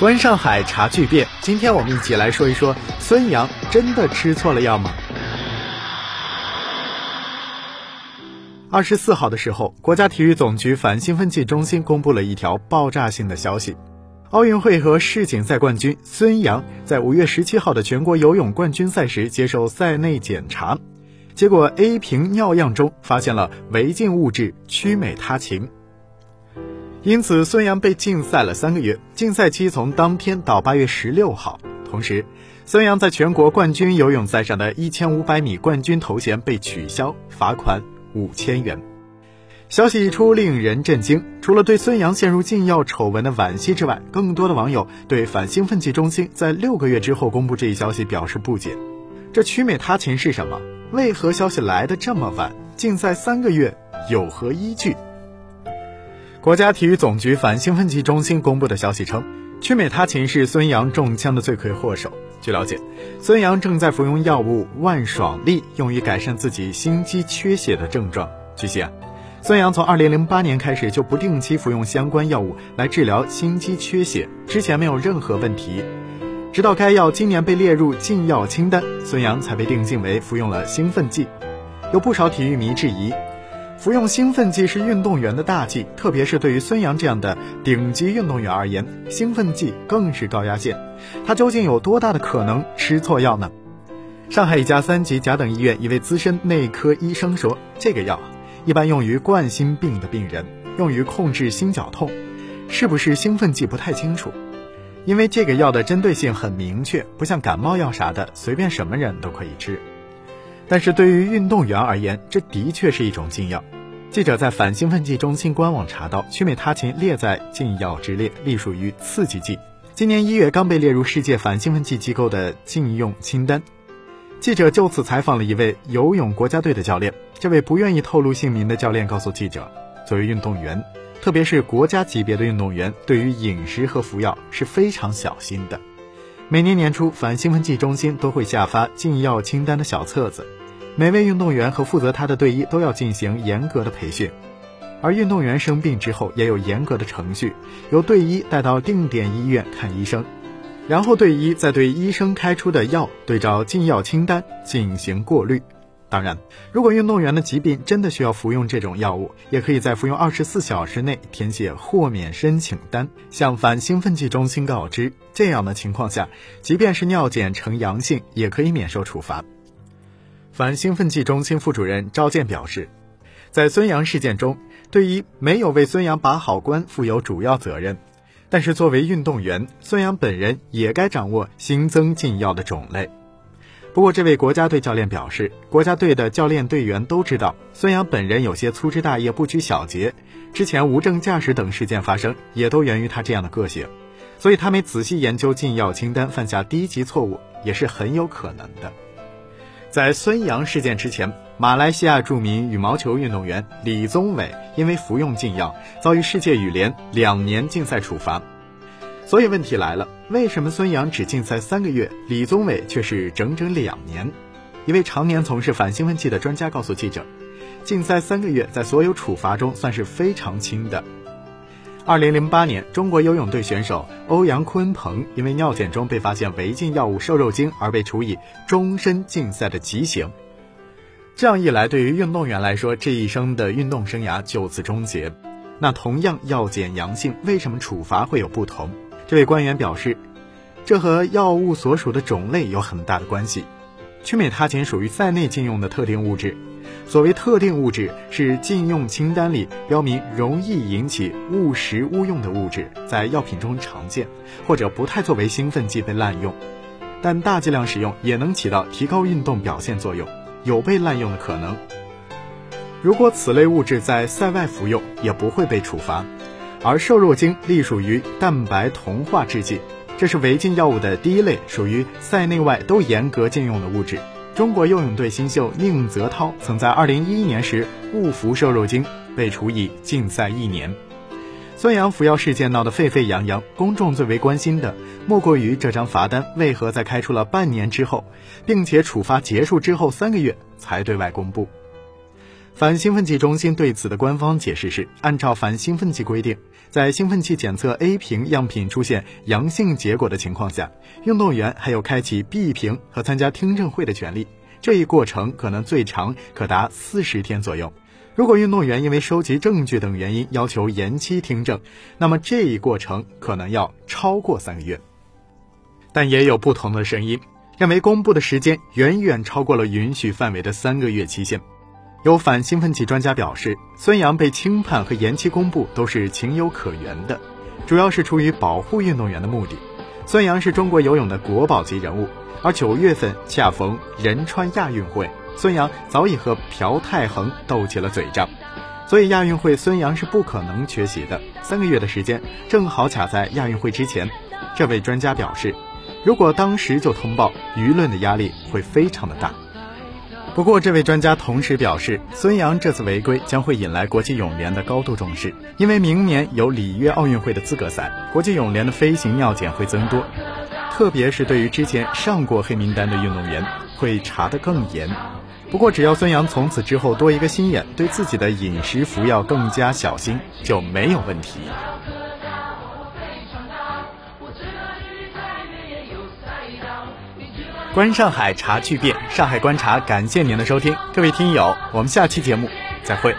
观上海茶巨变，今天我们一起来说一说孙杨真的吃错了药吗？二十四号的时候，国家体育总局反兴奋剂中心公布了一条爆炸性的消息：奥运会和世锦赛冠军孙杨在五月十七号的全国游泳冠军赛时接受赛内检查，结果 A 瓶尿样中发现了违禁物质曲美他嗪。因此，孙杨被禁赛了三个月，禁赛期从当天到八月十六号。同时，孙杨在全国冠军游泳赛上的一千五百米冠军头衔被取消，罚款五千元。消息一出，令人震惊。除了对孙杨陷入禁药丑闻的惋惜之外，更多的网友对反兴奋剂中心在六个月之后公布这一消息表示不解。这曲美他嗪是什么？为何消息来的这么晚？禁赛三个月有何依据？国家体育总局反兴奋剂中心公布的消息称，曲美他嗪是孙杨中枪的罪魁祸首。据了解，孙杨正在服用药物万爽利，用于改善自己心肌缺血的症状。据悉啊，孙杨从2008年开始就不定期服用相关药物来治疗心肌缺血，之前没有任何问题。直到该药今年被列入禁药清单，孙杨才被定性为服用了兴奋剂。有不少体育迷质疑。服用兴奋剂是运动员的大忌，特别是对于孙杨这样的顶级运动员而言，兴奋剂更是高压线。他究竟有多大的可能吃错药呢？上海一家三级甲等医院一位资深内科医生说：“这个药一般用于冠心病的病人，用于控制心绞痛，是不是兴奋剂不太清楚。因为这个药的针对性很明确，不像感冒药啥的，随便什么人都可以吃。”但是对于运动员而言，这的确是一种禁药。记者在反兴奋剂中心官网查到，曲美他嗪列在禁药之列，隶属于刺激剂。今年一月刚被列入世界反兴奋剂机构的禁用清单。记者就此采访了一位游泳国家队的教练，这位不愿意透露姓名的教练告诉记者，作为运动员，特别是国家级别的运动员，对于饮食和服药是非常小心的。每年年初，反兴奋剂中心都会下发禁药清单的小册子。每位运动员和负责他的队医都要进行严格的培训，而运动员生病之后也有严格的程序，由队医带到定点医院看医生，然后队医再对医生开出的药对照禁药清单进行过滤。当然，如果运动员的疾病真的需要服用这种药物，也可以在服用二十四小时内填写豁免申请单，向反兴奋剂中心告知。这样的情况下，即便是尿检呈阳性，也可以免受处罚。反兴奋剂中心副主任赵健表示，在孙杨事件中，队医没有为孙杨把好关负有主要责任。但是作为运动员，孙杨本人也该掌握新增禁药的种类。不过，这位国家队教练表示，国家队的教练队员都知道，孙杨本人有些粗枝大叶、不拘小节，之前无证驾驶等事件发生，也都源于他这样的个性，所以他没仔细研究禁药清单，犯下低级错误也是很有可能的。在孙杨事件之前，马来西亚著名羽毛球运动员李宗伟因为服用禁药，遭遇世界羽联两年禁赛处罚。所以问题来了，为什么孙杨只禁赛三个月，李宗伟却是整整两年？一位常年从事反兴奋剂的专家告诉记者，禁赛三个月在所有处罚中算是非常轻的。二零零八年，中国游泳队选手欧阳鲲鹏因为尿检中被发现违禁药物瘦肉精而被处以终身禁赛的极刑。这样一来，对于运动员来说，这一生的运动生涯就此终结。那同样药检阳性，为什么处罚会有不同？这位官员表示，这和药物所属的种类有很大的关系。曲美他嗪属于赛内禁用的特定物质。所谓特定物质，是禁用清单里标明容易引起误食误用的物质，在药品中常见，或者不太作为兴奋剂被滥用，但大剂量使用也能起到提高运动表现作用，有被滥用的可能。如果此类物质在赛外服用，也不会被处罚。而瘦肉精隶属于蛋白同化制剂，这是违禁药物的第一类，属于赛内外都严格禁用的物质。中国游泳队新秀宁泽涛曾在2011年时误服瘦肉精，被处以禁赛一年。孙杨服药事件闹得沸沸扬扬，公众最为关心的莫过于这张罚单为何在开出了半年之后，并且处罚结束之后三个月才对外公布。反兴奋剂中心对此的官方解释是，按照反兴奋剂规定，在兴奋剂检测 A 瓶样品出现阳性结果的情况下，运动员还有开启 B 瓶和参加听证会的权利。这一过程可能最长可达四十天左右。如果运动员因为收集证据等原因要求延期听证，那么这一过程可能要超过三个月。但也有不同的声音，认为公布的时间远远超过了允许范围的三个月期限。有反兴奋剂专家表示，孙杨被轻判和延期公布都是情有可原的，主要是出于保护运动员的目的。孙杨是中国游泳的国宝级人物，而九月份恰逢仁川亚运会，孙杨早已和朴泰恒斗起了嘴仗，所以亚运会孙杨是不可能缺席的。三个月的时间正好卡在亚运会之前。这位专家表示，如果当时就通报，舆论的压力会非常的大。不过，这位专家同时表示，孙杨这次违规将会引来国际泳联的高度重视，因为明年有里约奥运会的资格赛，国际泳联的飞行尿检会增多，特别是对于之前上过黑名单的运动员，会查得更严。不过，只要孙杨从此之后多一个心眼，对自己的饮食服药更加小心，就没有问题。观上海茶巨变，上海观察，感谢您的收听，各位听友，我们下期节目再会。